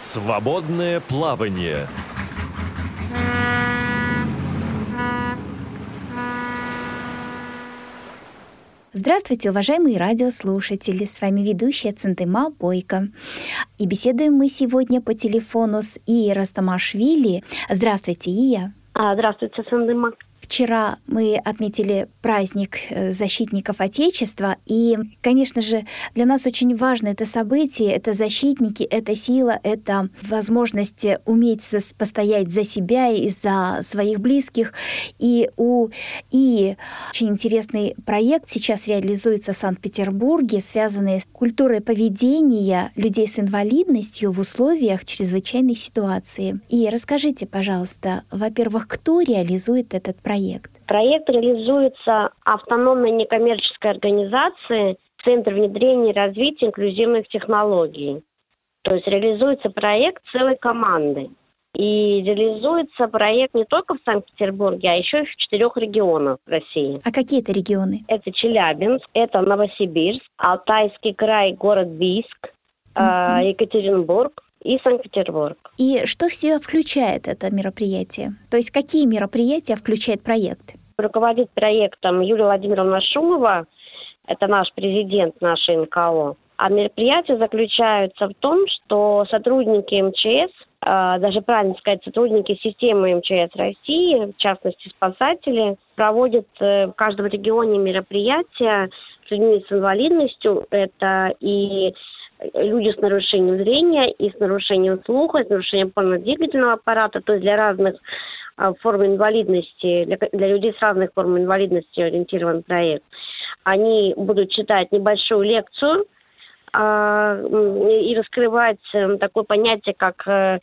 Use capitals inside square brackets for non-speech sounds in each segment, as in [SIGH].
Свободное плавание. Здравствуйте, уважаемые радиослушатели! С вами ведущая Центыма Бойко. И беседуем мы сегодня по телефону с Ией Растамашвили. Здравствуйте, Ия. А, здравствуйте, Центыма. Вчера мы отметили праздник э, защитников Отечества, и, конечно же, для нас очень важно это событие, это защитники, это сила, это возможность уметь постоять за себя и за своих близких. И у и очень интересный проект сейчас реализуется в Санкт-Петербурге, связанный с культурой поведения людей с инвалидностью в условиях чрезвычайной ситуации. И расскажите, пожалуйста, во-первых, кто реализует этот проект? проект? Реализуется автономной некоммерческой организацией Центр внедрения и развития инклюзивных технологий. То есть реализуется проект целой команды. И реализуется проект не только в Санкт-Петербурге, а еще и в четырех регионах России. А какие это регионы? Это Челябинск, это Новосибирск, Алтайский край, город Бийск, uh-huh. Екатеринбург, и Санкт-Петербург. И что в себя включает это мероприятие? То есть какие мероприятия включает проект? Руководит проектом Юлия Владимировна Шумова, это наш президент нашей НКО. А мероприятия заключаются в том, что сотрудники МЧС, а, даже правильно сказать, сотрудники системы МЧС России, в частности спасатели, проводят э, в каждом регионе мероприятия с людьми с инвалидностью. Это и люди с нарушением зрения и с нарушением слуха, с нарушением опорно-двигательного аппарата, то есть для разных а, форм инвалидности, для, для людей с разных форм инвалидности ориентирован проект. Они будут читать небольшую лекцию а, и раскрывать э, такое понятие, как э,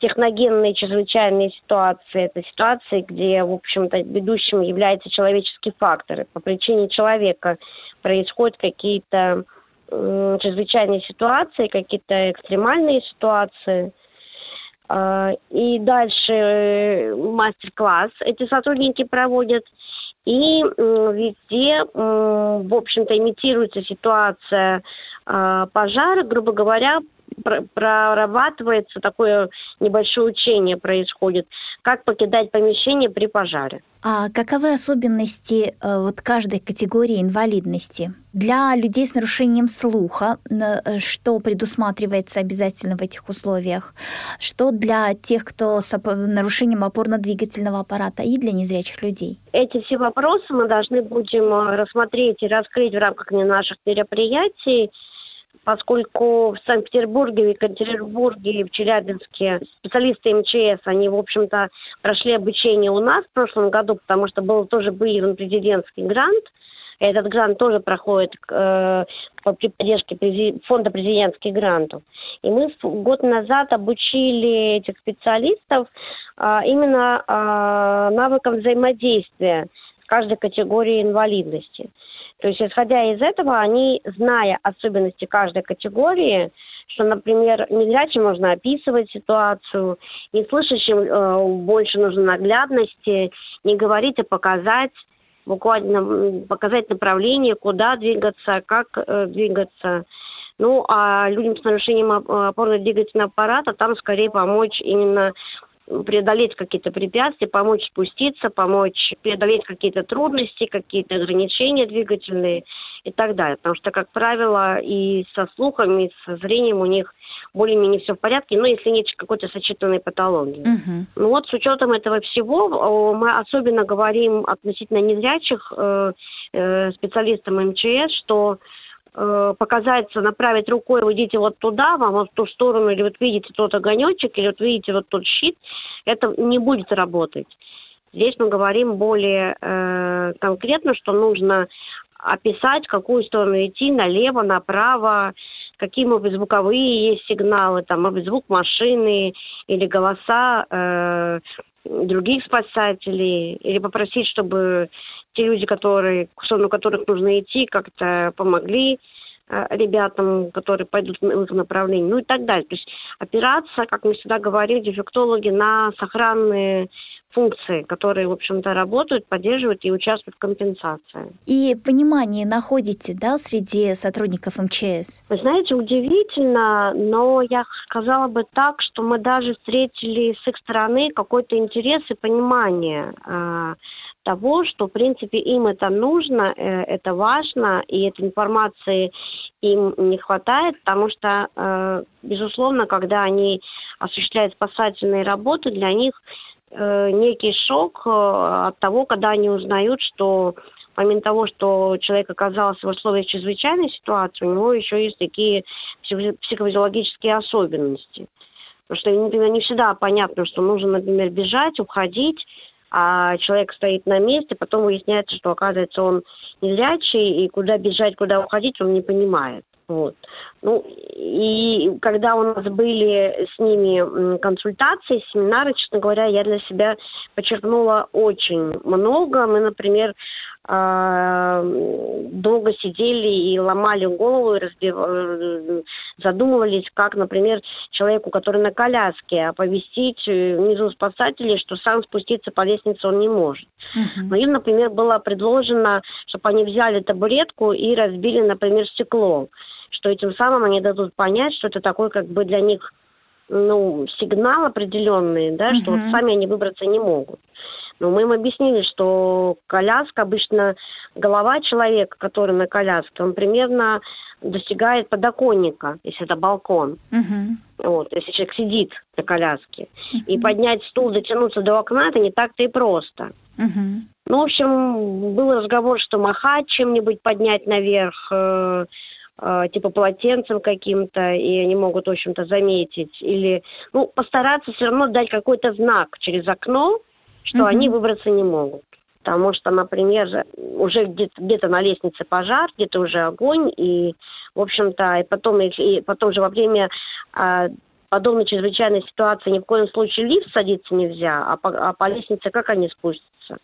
техногенные чрезвычайные ситуации. Это ситуации, где, в общем-то, ведущим является человеческий фактор. По причине человека происходят какие-то э, чрезвычайные ситуации, какие-то экстремальные ситуации. Э, и дальше э, мастер-класс эти сотрудники проводят. И э, везде, э, в общем-то, имитируется ситуация э, пожара, грубо говоря, прорабатывается такое небольшое учение происходит, как покидать помещение при пожаре. А каковы особенности э, вот каждой категории инвалидности? Для людей с нарушением слуха, э, что предусматривается обязательно в этих условиях? Что для тех, кто с нарушением опорно-двигательного аппарата и для незрячих людей? Эти все вопросы мы должны будем э, рассмотреть и раскрыть в рамках наших мероприятий поскольку в Санкт-Петербурге, в Екатеринбурге и в Челябинске специалисты МЧС, они, в общем-то, прошли обучение у нас в прошлом году, потому что был тоже выявлен президентский грант. Этот грант тоже проходит э, при поддержке фонда президентских грантов. И мы год назад обучили этих специалистов э, именно э, навыкам взаимодействия с каждой категорией инвалидности. То есть, исходя из этого, они, зная особенности каждой категории, что, например, незрячим можно описывать ситуацию, не слышащим э, больше нужно наглядности, не говорить, а показать, буквально показать направление, куда двигаться, как э, двигаться. Ну, а людям с нарушением опорно-двигательного аппарата там скорее помочь именно преодолеть какие-то препятствия, помочь спуститься, помочь преодолеть какие-то трудности, какие-то ограничения двигательные и так далее. Потому что, как правило, и со слухом, и со зрением у них более-менее все в порядке, но если нет какой-то сочетанной патологии. Uh-huh. Ну вот с учетом этого всего мы особенно говорим относительно незрячих э, э, специалистам МЧС, что э, показаться, направить рукой, вы идите вот туда, вам вот в ту сторону, или вот видите тот огонечек, или вот видите вот тот щит, это не будет работать. Здесь мы говорим более э, конкретно, что нужно описать, в какую сторону идти, налево, направо, какие, может быть, звуковые есть сигналы, там, может быть, звук машины или голоса э, других спасателей, или попросить, чтобы те люди, которые, в сторону которых нужно идти, как-то помогли э, ребятам, которые пойдут в их направлении, ну и так далее. То есть опираться, как мы всегда говорим, дефектологи, на сохранные функции, которые, в общем-то, работают, поддерживают и участвуют в компенсации. И понимание находите, да, среди сотрудников МЧС? Вы знаете, удивительно, но я сказала бы так, что мы даже встретили с их стороны какой-то интерес и понимание э, того, что, в принципе, им это нужно, э, это важно, и этой информации им не хватает, потому что, э, безусловно, когда они осуществляют спасательные работы, для них э, некий шок от того, когда они узнают, что помимо того, что человек оказался в условиях чрезвычайной ситуации, у него еще есть такие психофизиологические особенности. Потому что, например, не всегда понятно, что нужно, например, бежать, уходить, а человек стоит на месте, потом выясняется, что, оказывается, он незрячий, и куда бежать, куда уходить, он не понимает. Вот. Ну, и когда у нас были с ними консультации, семинары, честно говоря, я для себя подчеркнула очень много. Мы, например, долго сидели и ломали голову, и разбив... Э, задумывались, как, например, человеку, который на коляске, оповестить э, внизу спасателей, что сам спуститься по лестнице он не может. Uh-huh. Но им, например, было предложено, чтобы они взяли табуретку и разбили, например, стекло, что этим самым они дадут понять, что это такой как бы для них ну, сигнал определенный, да, uh-huh. что вот сами они выбраться не могут. Но мы им объяснили, что коляска, обычно голова человека, который на коляске, он примерно достигает подоконника, если это балкон. Uh-huh. Вот, если человек сидит на коляске. Uh-huh. И поднять стул, дотянуться до окна, это не так-то и просто. Uh-huh. Ну, в общем, был разговор, что махать чем-нибудь поднять наверх, э, э, типа полотенцем каким-то, и они могут, в общем-то, заметить. Или, ну, постараться все равно дать какой-то знак через окно, что угу. они выбраться не могут. Потому что, например, уже где-то, где-то на лестнице пожар, где-то уже огонь, и, в общем-то, и потом, и потом же во время а, подобной чрезвычайной ситуации ни в коем случае лифт садиться нельзя, а по, а по лестнице как они спустятся?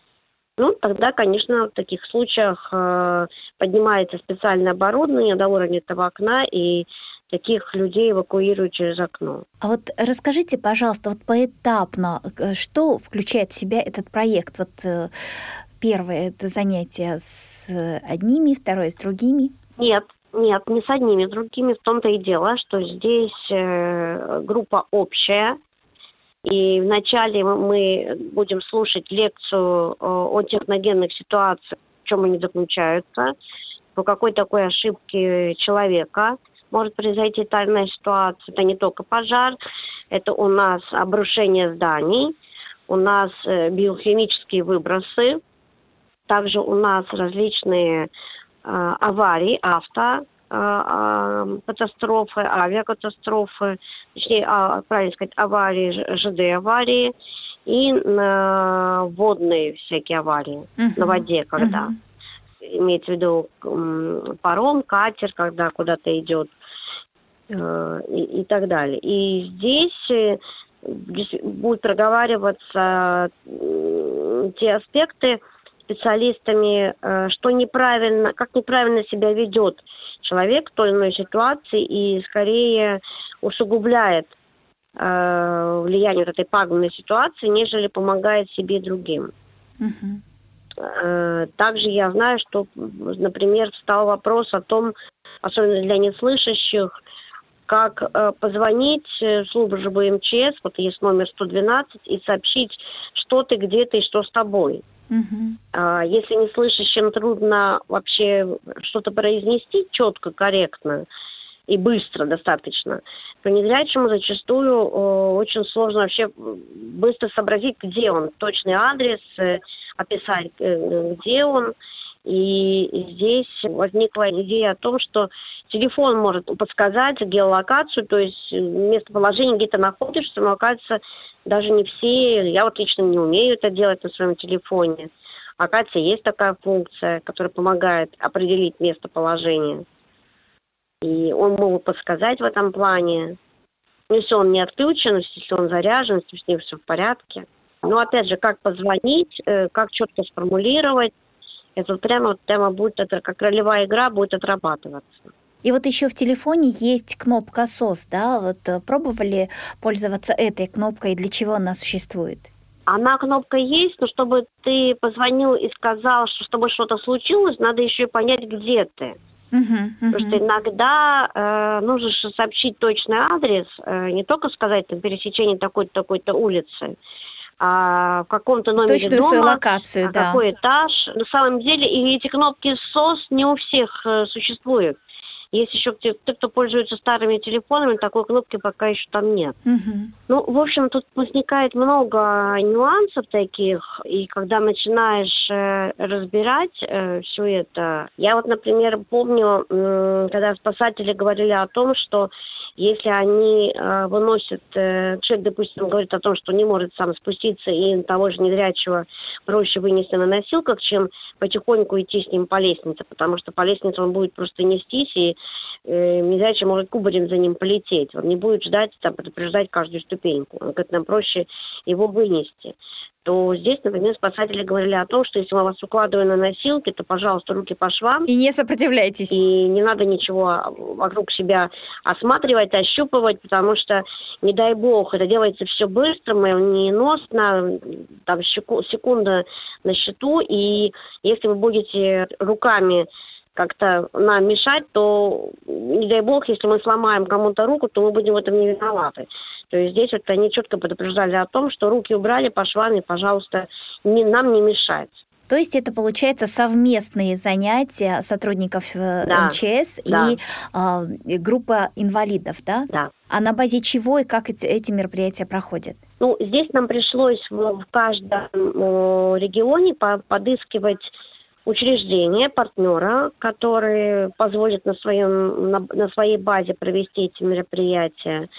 Ну, тогда, конечно, в таких случаях э, поднимается специальное оборудование до уровня этого окна, и таких людей эвакуируют через окно. А вот расскажите, пожалуйста, вот поэтапно, э, что включает в себя этот проект? Вот э, первое это занятие с одними, второе с другими? Нет, нет, не с одними, с другими. В том-то и дело, что здесь э, группа общая, и вначале мы будем слушать лекцию о техногенных ситуациях, в чем они заключаются, по какой такой ошибке человека – может произойти тайная ситуация. Это не только пожар, это у нас обрушение зданий, у нас э, биохимические выбросы, также у нас различные э, аварии, авто, э, катастрофы, авиакатастрофы, точнее, а, правильно сказать, аварии, ЖД аварии и э, водные всякие аварии uh-huh. на воде, когда. Uh-huh имеется в виду паром, катер, когда куда-то идет Э, и, и так далее. И здесь э, будут проговариваться те аспекты специалистами, э, что неправильно, как неправильно себя ведет человек в той или иной ситуации и скорее усугубляет влияние вот этой пагубной ситуации, нежели помогает себе другим. Uh-huh. Также я знаю, что, например, встал вопрос о том, особенно для неслышащих, как э, позвонить в службу МЧС, вот есть номер 112, и сообщить, что ты, где ты и что с тобой. А, если не слышащим трудно вообще что-то произнести четко, корректно и быстро достаточно, то незрячему зачастую э, очень сложно вообще быстро сообразить, где он, точный адрес, э, описать, э, где он. И здесь возникла идея о том, что телефон может подсказать геолокацию, то есть местоположение, где ты находишься, но оказывается даже не все, я вот лично не умею это делать на своем телефоне. Оказывается, есть такая функция, которая помогает определить местоположение. И он может подсказать в этом плане. Если он не отключен, если он заряжен, если с ним все в порядке. Но опять же, как позвонить, э, как четко сформулировать, это прямо вот прямо будет, это как ролевая игра будет отрабатываться. И вот еще в телефоне есть кнопка SOS, да? Вот э, пробовали пользоваться этой кнопкой, для чего она существует? Она кнопка есть, но чтобы ты позвонил и сказал, что с тобой что-то случилось, надо еще и понять, где ты. Uh-huh, uh-huh. Потому что иногда э, нужно сообщить точный адрес, э, не только сказать там пересечение такой-то такой-то улицы, а в каком-то номере Точную дома, свою локацию, а да. какой этаж. На самом деле, и эти кнопки СОС не у всех э, существуют. Есть еще те, те, кто пользуется старыми телефонами, такой кнопки пока еще там нет. Угу. Ну, в общем, тут возникает много нюансов таких, и когда начинаешь э, разбирать э, все это, я вот, например, помню, э, когда спасатели говорили о том, что если они э, выносят, э, человек, допустим, говорит о том, что не может сам спуститься, и того же незрячего проще вынести на носилках, чем потихоньку идти с ним по лестнице, потому что по лестнице он будет просто нестись, и незрячий может кубарем за ним полететь. Он не будет ждать, там, предупреждать каждую ступеньку. Он говорит, нам проще его вынести то здесь, например, спасатели говорили о том, что если мы вас укладываем на носилки, то, пожалуйста, руки по швам. И не сопротивляйтесь. И не надо ничего вокруг себя осматривать, ощупывать, потому что, не дай бог, это делается все быстро, молниеносно, там секунда на счету, и если вы будете руками как-то нам мешать, то, не дай бог, если мы сломаем кому-то руку, то мы будем в этом не виноваты. То есть здесь вот они четко предупреждали о том, что руки убрали по швам и, пожалуйста, не, нам не мешать. То есть это получается совместные занятия сотрудников э, да, МЧС да. и э, группа инвалидов, да? Да. А на базе чего и как эти, эти мероприятия проходят? Ну, здесь нам пришлось в, в каждом э, регионе по, подыскивать учреждение, партнера, которые позволят на, своем, на, на своей базе провести эти мероприятия.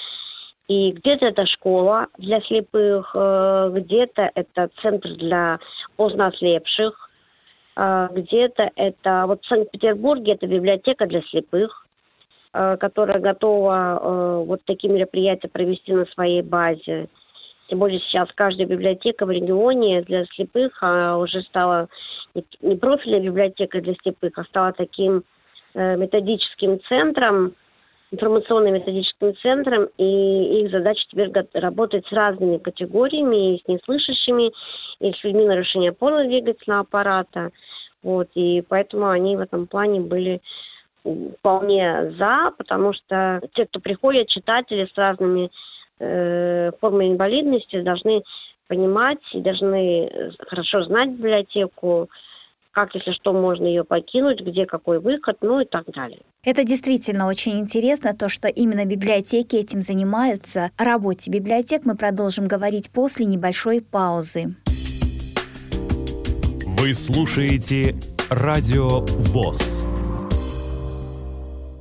И где-то это школа для слепых, э, где-то это центр для поздно ослепших, э, где-то это... Вот в Санкт-Петербурге это библиотека для слепых, э, которая готова вот такие мероприятия провести на своей базе. Тем более сейчас каждая библиотека в регионе для слепых а уже стала не профильная библиотека для слепых, а стала таким методическим центром, информационно-методическим центром, и их задача теперь работать с разными категориями, и с неслышащими, и с людьми нарушения опорно-двигательного аппарата. Вот, и поэтому они в этом плане были вполне за, потому что те, кто приходят, читатели с разными э, формами инвалидности, должны понимать и должны хорошо знать библиотеку, как, если что, можно ее покинуть, где какой выход, ну и так далее. Это действительно очень интересно, то, что именно библиотеки этим занимаются. О работе библиотек мы продолжим говорить после небольшой паузы. Вы слушаете «Радио ВОЗ».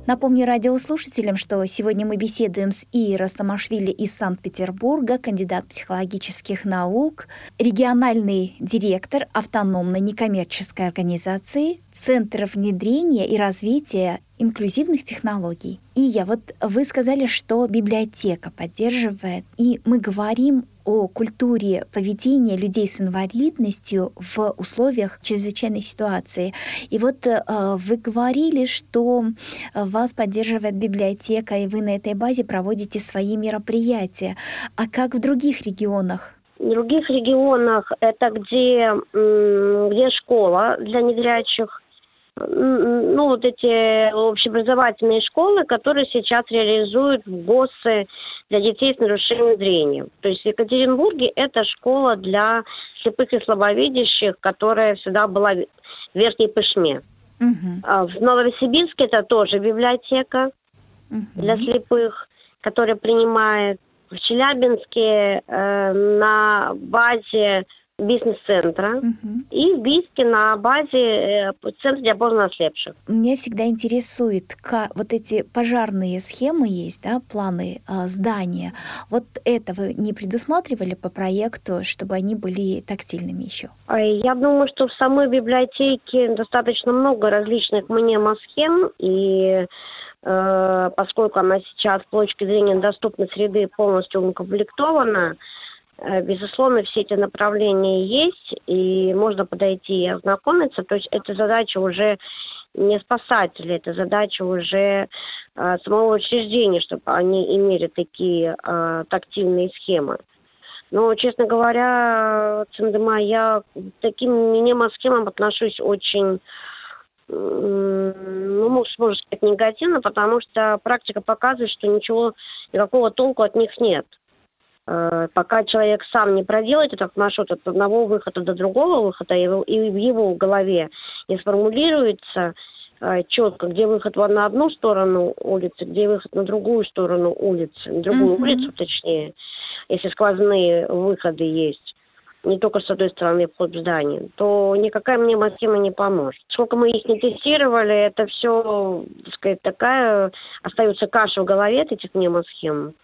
Напомню радиослушателям, что сегодня мы беседуем с Ией Растамашвили из Санкт-Петербурга, кандидат психологических наук, региональный директор автономной некоммерческой организации Центра внедрения и развития инклюзивных технологий. И я вот вы сказали, что библиотека поддерживает, и мы говорим о культуре поведения людей с инвалидностью в условиях чрезвычайной ситуации. И вот э, вы говорили, что вас поддерживает библиотека, и вы на этой базе проводите свои мероприятия. А как в других регионах? В других регионах это где, где школа для незрячих, ну, вот эти общеобразовательные школы, которые сейчас реализуют в ГОСы для детей с нарушением зрения. То есть в Екатеринбурге это школа для слепых и слабовидящих, которая всегда была в Верхней Пышме. Угу. В Новосибирске это тоже библиотека угу. для слепых, которая принимает. В Челябинске э, на базе бизнес-центра угу. и в Бийске на базе э, центра для поздно ослепших. Меня всегда интересует, как вот эти пожарные схемы есть, да, планы э, здания. Вот это вы не предусматривали по проекту, чтобы они были тактильными еще? Я думаю, что в самой библиотеке достаточно много различных мнемосхем, и э, поскольку она сейчас с точки зрения доступной среды полностью укомплектована, безусловно, все эти направления есть, и можно подойти и ознакомиться. То есть это задача уже не спасателей, это задача уже э, самого учреждения, чтобы они имели такие э, тактильные схемы. Но, честно говоря, Циндема, я к таким мнемосхемам отношусь очень ну, можно сказать, негативно, потому что практика показывает, что ничего, никакого толку от них нет. Э, пока человек сам не проделает этот маршрут от одного выхода до другого выхода, и в его голове не сформулируется э, четко, где выход на одну сторону улицы, где выход на другую сторону улицы, на другую mm-hmm. улицу точнее, если сквозные выходы есть, не только с одной стороны вход в здание, то никакая мне массива не поможет. Сколько мы их не тестировали, это все, так сказать, такая, остается каша в голове от этих мнемосхем.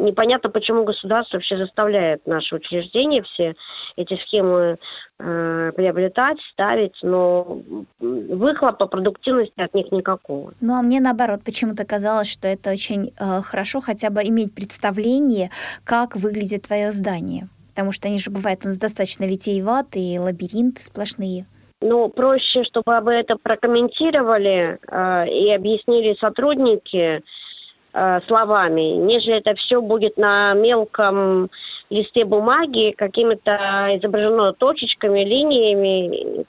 Непонятно, почему государство вообще заставляет наши учреждения все эти схемы э, приобретать, ставить, но выхлопа продуктивности от них никакого. Ну а мне наоборот почему-то казалось, что это очень э, хорошо хотя бы иметь представление, как выглядит твое здание. Потому что они же бывают у нас достаточно витиеватые, лабиринты сплошные. Ну, проще, чтобы об этом прокомментировали э, и объяснили сотрудники, э, словами, нежели это все будет на мелком листе бумаги, какими-то изображено точечками, линиями,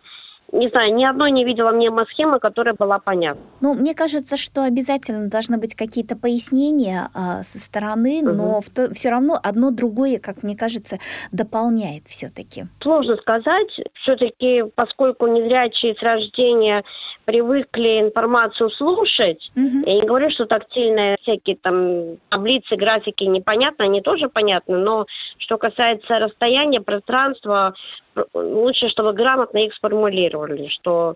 не знаю, ни одной не видела мне схемы, которая была понятна. Ну, мне кажется, что обязательно должны быть какие-то пояснения а, со стороны, угу. но в то, все равно одно другое, как мне кажется, дополняет все-таки. Сложно сказать. Все-таки, поскольку незрячие с рождения привыкли информацию слушать. Угу. Я не говорю, что тактильные всякие там таблицы, графики непонятны, они тоже понятны, но что касается расстояния, пространства, лучше, чтобы грамотно их сформулировали, что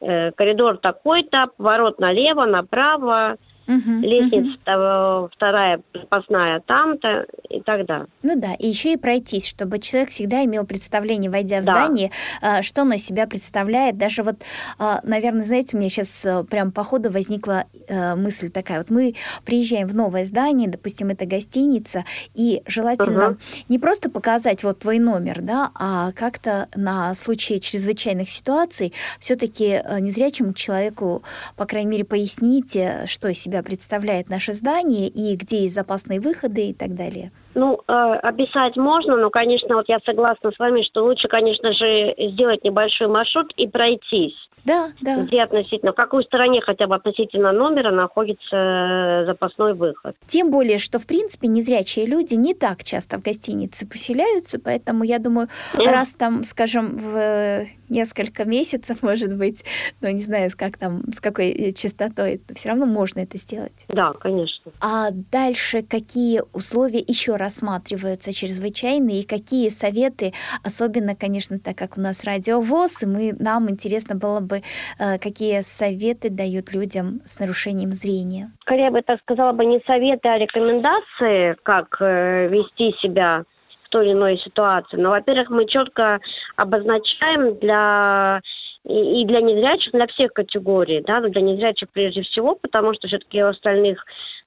э, коридор такой-то, поворот налево, направо, Угу, Лестница угу. вторая запасная там-то и так далее. Ну да, и еще и пройтись, чтобы человек всегда имел представление, войдя в да. здание, а, что оно из себя представляет. Даже вот, а, наверное, знаете, у меня сейчас э, прям по ходу возникла э, мысль такая. Вот мы приезжаем в новое здание, допустим, это гостиница, и желательно угу. не просто показать вот твой номер, да, а как-то на случай чрезвычайных ситуаций все-таки э, незрячему человеку, по крайней мере, пояснить, что из себя представляет наше здание и где есть запасные выходы и так далее? Ну, э, описать можно, но, конечно, вот я согласна с вами, что лучше, конечно же, сделать небольшой маршрут и пройтись. Да, да. Где относительно, в какой стороне хотя бы относительно номера находится э, запасной выход. Тем более, что, в принципе, незрячие люди не так часто в гостинице поселяются, поэтому я думаю, mm. раз там, скажем, в несколько месяцев, [LAUGHS] может быть, ну, не знаю, как там, с какой э, частотой, все равно можно это сделать. Да, конечно. А дальше какие условия еще рассматриваются чрезвычайные и какие советы, особенно, конечно, так как у нас радиовоз, и мы, нам интересно было бы, э, какие советы дают людям с нарушением зрения? Скорее бы, так сказала бы, не советы, а рекомендации, как э, вести себя в той или иной ситуации. Но, во-первых, мы четко обозначаем для и для незрячих, для всех категорий, да, для незрячих прежде всего, потому что все-таки у остальных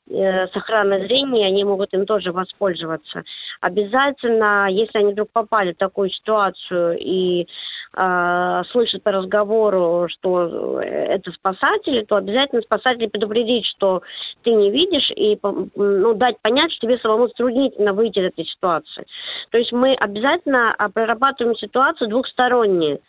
э, с охраной зрения, они могут им тоже воспользоваться. Обязательно, если они вдруг попали в такую ситуацию и э, слышат по разговору, что это спасатели, то обязательно спасатели предупредить, что ты не видишь, и ну, дать понять, что тебе самому затруднительно выйти из этой ситуации. То есть мы обязательно а, прорабатываем ситуацию двухстороннюю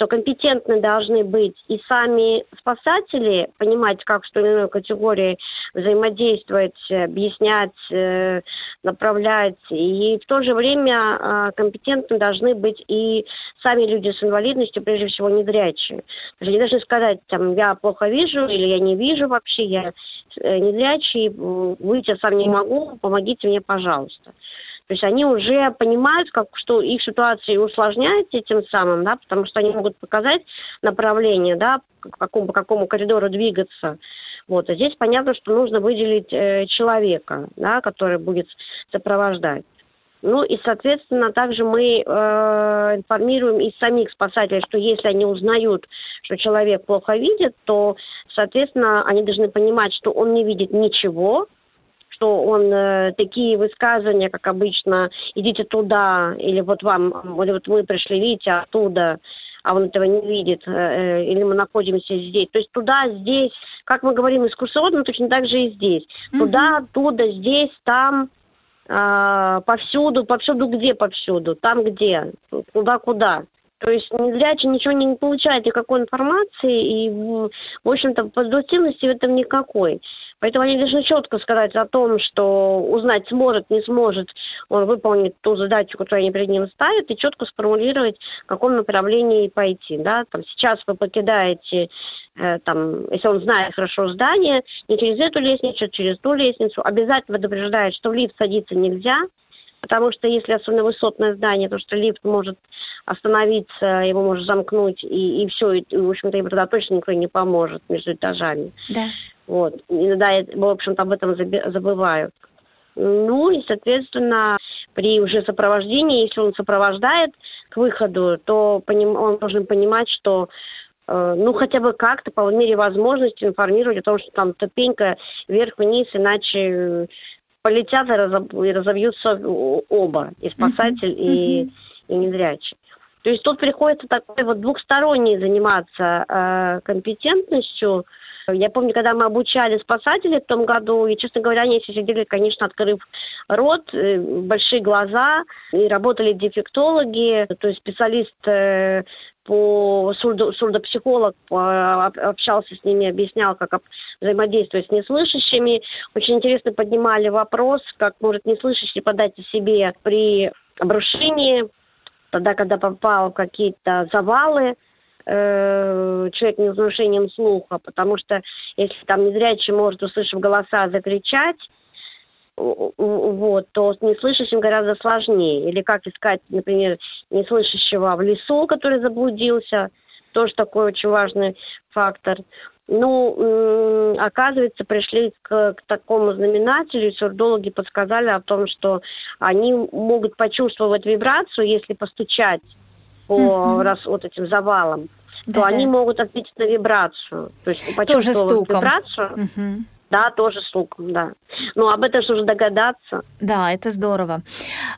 что компетентны должны быть и сами спасатели, понимать, как с той или иной категорией взаимодействовать, объяснять, э, направлять. И в то же время э, компетентны должны быть и сами люди с инвалидностью, прежде всего, незрячие. Они должны сказать, там, я плохо вижу или я не вижу вообще, я э, незрячий, выйти сам не могу, помогите мне, пожалуйста. То есть они уже понимают, как, что их ситуация усложняется тем самым, да, потому что они могут показать направление, да, по какому, по какому коридору двигаться. Вот. А здесь понятно, что нужно выделить э, человека, да, который будет сопровождать. Ну и, соответственно, также мы э, информируем и самих спасателей, что если они узнают, что человек плохо видит, то, соответственно, они должны понимать, что он не видит ничего, что он э, такие высказывания, как обычно, идите туда, или вот вам, или вот мы пришли, видите, оттуда, а он этого не видит, э, э, или мы находимся здесь. То есть туда, здесь, как мы говорим экскурсионно, точно так же и здесь. Mm-hmm. Туда, оттуда, здесь, там, а, повсюду, повсюду где повсюду, там где, куда-куда. То есть незрячий ничего не получает, никакой информации, и, в общем-то, продуктивности в этом никакой. Поэтому они должны четко сказать о том, что узнать сможет, не сможет, он выполнит ту задачу, которую они перед ним ставят, и четко сформулировать, в каком направлении пойти. Да? Там, сейчас вы покидаете э, там, если он знает хорошо здание, не через эту лестницу, а через ту лестницу, обязательно предупреждает, что в лифт садиться нельзя, потому что если особенно высотное здание, то что лифт может остановиться, его может замкнуть, и, и все, и, в общем-то, им тогда точно никто не поможет между этажами. Да. Вот. Иногда, в общем-то, об этом забывают. Ну и, соответственно, при уже сопровождении, если он сопровождает к выходу, то он должен понимать, что э, ну, хотя бы как-то, по мере возможности, информировать о том, что там ступенька вверх-вниз, иначе полетят и, разоб... и разобьются оба, и спасатель, uh-huh. и, и незрячий. То есть тут приходится такой вот двухсторонний заниматься э, компетентностью. Я помню, когда мы обучали спасателей в том году, и, честно говоря, они все сидели, конечно, открыв рот, э, большие глаза, и работали дефектологи, то есть специалист э, по сурдо, сурдопсихолог общался с ними, объяснял, как взаимодействовать с неслышащими. Очень интересно поднимали вопрос, как может неслышащий подать о себе при обрушении тогда, когда попал в какие-то завалы, э, человек не с нарушением слуха, потому что если там незрячий может, услышав голоса, закричать, вот, то с неслышащим гораздо сложнее. Или как искать, например, неслышащего в лесу, который заблудился, тоже такой очень важный фактор. Ну, оказывается, пришли к, к такому знаменателю, и сурдологи подсказали о том, что они могут почувствовать вибрацию, если постучать по mm-hmm. раз, вот этим завалам, да, то они могут ответить на вибрацию. То есть почувствовать Тоже вибрацию. Mm-hmm. Да, тоже с луком, да. Ну, об этом же уже догадаться. Да, это здорово.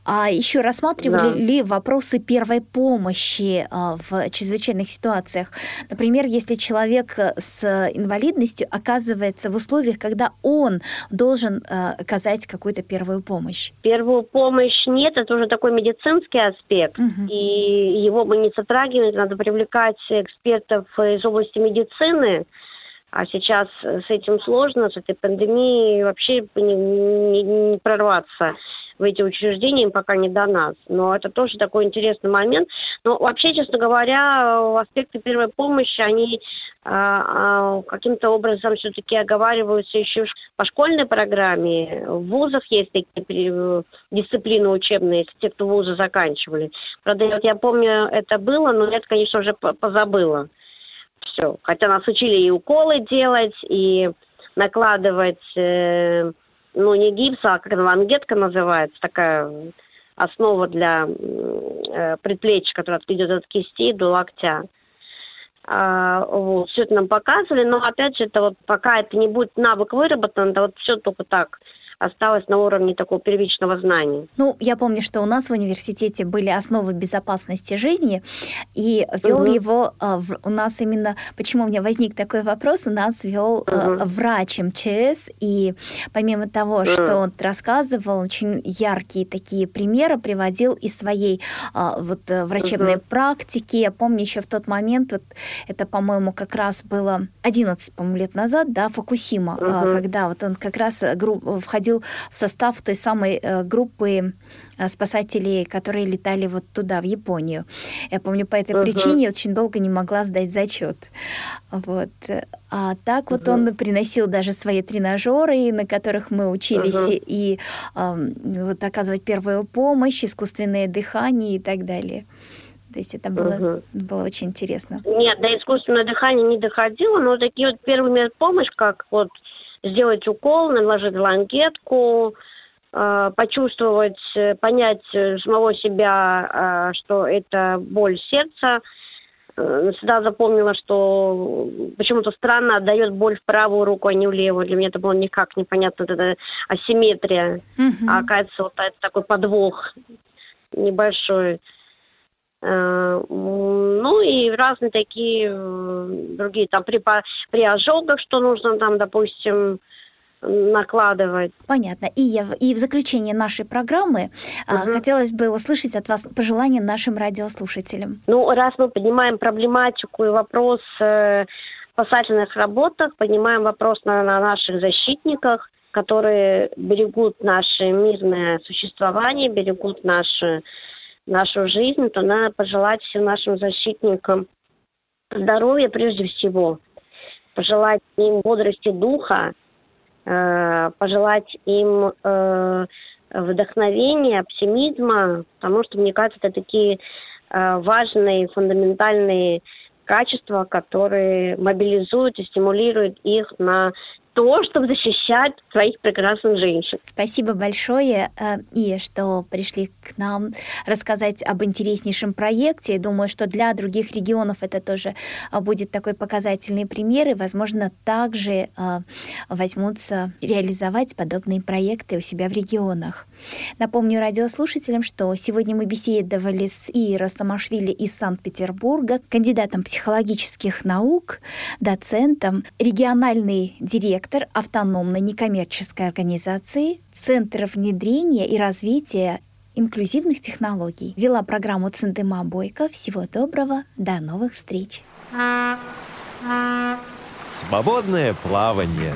А еще рассматривали да. ли вопросы первой помощи а, в чрезвычайных ситуациях? Например, если человек с инвалидностью оказывается в условиях, когда он должен а, оказать какую-то первую помощь. Первую помощь нет, это уже такой медицинский аспект, угу. и его мы не затрагиваем, надо привлекать экспертов из области медицины, а сейчас с этим сложно, с этой пандемией вообще не, не, не прорваться в эти учреждения им пока не до нас. Но это тоже такой интересный момент. Но вообще, честно говоря, аспекты первой помощи, они а, каким-то образом все-таки оговариваются еще по школьной программе. В вузах есть такие дисциплины учебные, те, кто вузы заканчивали. Правда, вот я помню, это было, но это, конечно, уже позабыла все. Хотя нас учили и уколы делать, и накладывать, э, ну, не гипс, а как лангетка называется, такая основа для э, предплечья, которая идет от кисти до локтя. А, вот, все это нам показывали, но опять же, это вот пока это не будет навык выработан, это вот все только так осталось на уровне такого первичного знания. Ну, я помню, что у нас в университете были основы безопасности жизни, и вел угу. его э, в, у нас именно, почему у меня возник такой вопрос, у нас вел угу. э, врач МЧС, и помимо того, угу. что он рассказывал, очень яркие такие примеры приводил из своей э, вот э, врачебной угу. практики. Я помню еще в тот момент, вот это, по-моему, как раз было 11, по-моему, лет назад, да, Фукусима, угу. э, когда вот он как раз гру- входил входил в состав той самой э, группы э, спасателей, которые летали вот туда, в Японию. Я помню, по этой uh-huh. причине очень долго не могла сдать зачет. Вот. А так uh-huh. вот он приносил даже свои тренажеры, на которых мы учились uh-huh. и э, вот оказывать первую помощь, искусственное дыхание и так далее. То есть это было, угу. было очень интересно. Нет, до искусственного дыхания не доходило, но такие вот первые помощь, как вот сделать укол, наложить лангетку, э, почувствовать, э, понять самого себя, э, что это боль сердца. Всегда запомнила, что почему-то странно отдает боль в правую руку, а не в левую. Для меня это было никак непонятно, это асимметрия. Mm-hmm. А оказывается, вот это такой подвох небольшой. Ну и разные такие другие, там при, при ожогах, что нужно там, допустим, накладывать. Понятно. И, я, и в заключение нашей программы угу. хотелось бы услышать от вас пожелания нашим радиослушателям. Ну, раз мы поднимаем проблематику и вопрос э, спасательных работах, поднимаем вопрос на, на наших защитниках, которые берегут наше мирное существование, берегут наши, нашу жизнь, то надо пожелать всем нашим защитникам здоровья прежде всего, пожелать им бодрости духа, э, пожелать им э, вдохновения, оптимизма, потому что, мне кажется, это такие э, важные, фундаментальные качества, которые мобилизуют и стимулируют их на то, чтобы защищать своих прекрасных женщин. Спасибо большое, э, и что пришли к нам рассказать об интереснейшем проекте. Думаю, что для других регионов это тоже э, будет такой показательный пример, и, возможно, также э, возьмутся реализовать подобные проекты у себя в регионах. Напомню радиослушателям, что сегодня мы беседовали с Ией Ростамашвили из Санкт-Петербурга, кандидатом психологических наук, доцентом, региональный директор автономной некоммерческой организации Центра внедрения и развития инклюзивных технологий. Вела программу Центыма Бойко. Всего доброго, до новых встреч. Свободное плавание.